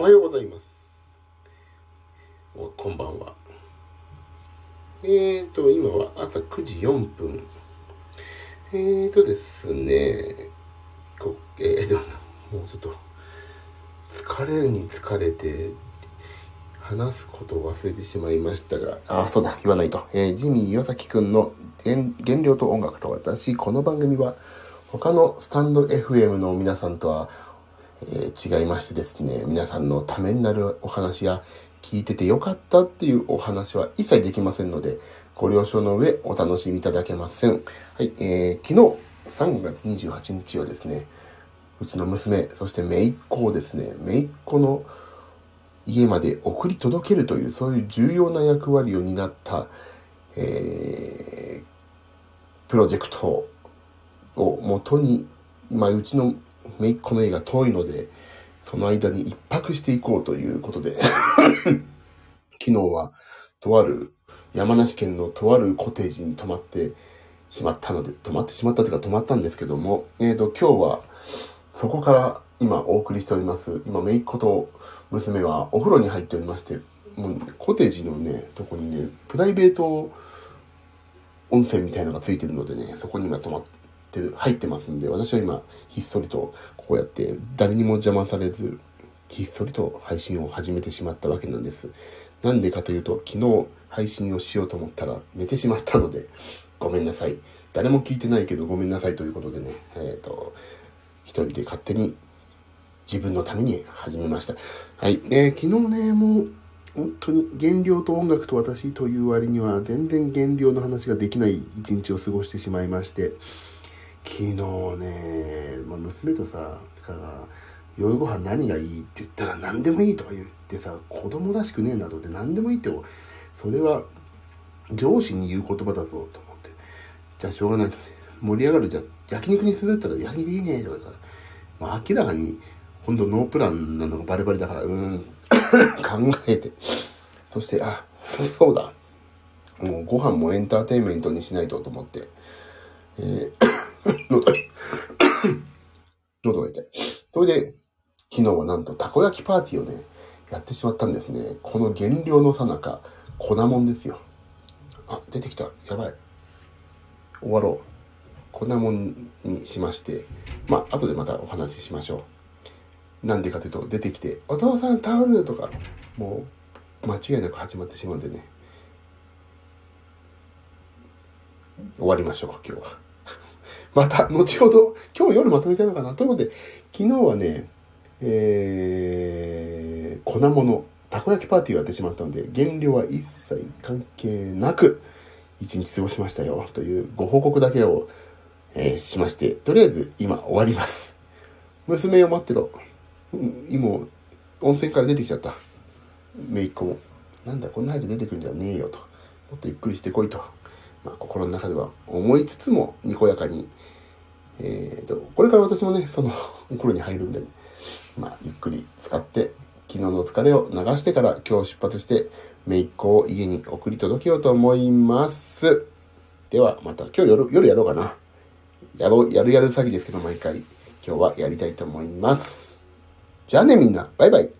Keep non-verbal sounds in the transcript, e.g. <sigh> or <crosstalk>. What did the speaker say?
おはようございます。おこんばんは。えーと、今は朝9時4分。えーとですね、こえーと、もうちょっと、疲れるに疲れて、話すことを忘れてしまいましたが、あ、そうだ、言わないと。えー、ジミー岩崎くんの原原料と音楽と私、この番組は、他のスタンド FM の皆さんとは、えー、違いましてですね、皆さんのためになるお話や、聞いててよかったっていうお話は一切できませんので、ご了承の上お楽しみいただけません。はい、えー、昨日3月28日はですね、うちの娘、そして姪っ子をですね、姪っ子の家まで送り届けるという、そういう重要な役割を担った、えー、プロジェクトをもとに、今、うちの姪っ子の家が遠いので、その間に一泊していこうということで <laughs> 昨日は、とある、山梨県のとあるコテージに泊まってしまったので、泊まってしまったというか泊まったんですけども、えっ、ー、と、今日は、そこから今お送りしております。今、姪っ子と娘はお風呂に入っておりまして、もう、ね、コテージのね、とこにね、プライベート温泉みたいなのがついてるのでね、そこに今泊まって、って入ってますんで、私は今、ひっそりとこうやって誰にも邪魔されず、ひっそりと配信を始めてしまったわけなんです。なんでかというと、昨日配信をしようと思ったら寝てしまったので、ごめんなさい。誰も聞いてないけどごめんなさいということでね、えっ、ー、と、一人で勝手に自分のために始めました。はい。えー、昨日ね、もう、本当に原料と音楽と私という割には全然原料の話ができない一日を過ごしてしまいまして、昨日ね、まあ、娘とさ、から夜ご飯何がいいって言ったら何でもいいとか言ってさ、子供らしくねえなと思って何でもいいって、それは上司に言う言葉だぞと思って。じゃあしょうがないと、盛り上がるじゃ焼肉にするって言ったら焼肉いいねとか言うから。まあ明らかに、ほんとノープランなのがバレバレだから、うん、<coughs> 考えて。そして、あ、そうだ。もうご飯もエンターテインメントにしないとと思って。えー喉、<coughs> 喉が痛い。それで、昨日はなんとたこ焼きパーティーをね、やってしまったんですね。この減量のさなか、粉もんですよ。あ、出てきた。やばい。終わろう。粉もんにしまして、まあ、後でまたお話ししましょう。なんでかというと、出てきて、お父さんタオルとか、もう、間違いなく始まってしまうんでね。終わりましょうか、今日は。また、後ほど、今日夜まとめたいのかなということで、昨日はね、えー、粉物、たこ焼きパーティーをやってしまったので、原料は一切関係なく、一日過ごしましたよ、というご報告だけを、えー、しまして、とりあえず今終わります。娘を待ってろ。今、温泉から出てきちゃった。めいっ子も。なんだ、こんな早く出てくるんじゃねえよと。もっとゆっくりしてこいと。まあ、心の中では思いつつも、にこやかに、えーと、これから私もね、その <laughs> お風呂に入るんで、まあ、ゆっくり使って、昨日の疲れを流してから今日出発して、姪っ子を家に送り届けようと思います。では、また今日夜、夜やろうかな。やろう、やるやる詐欺ですけど、毎回、今日はやりたいと思います。じゃあねみんな、バイバイ。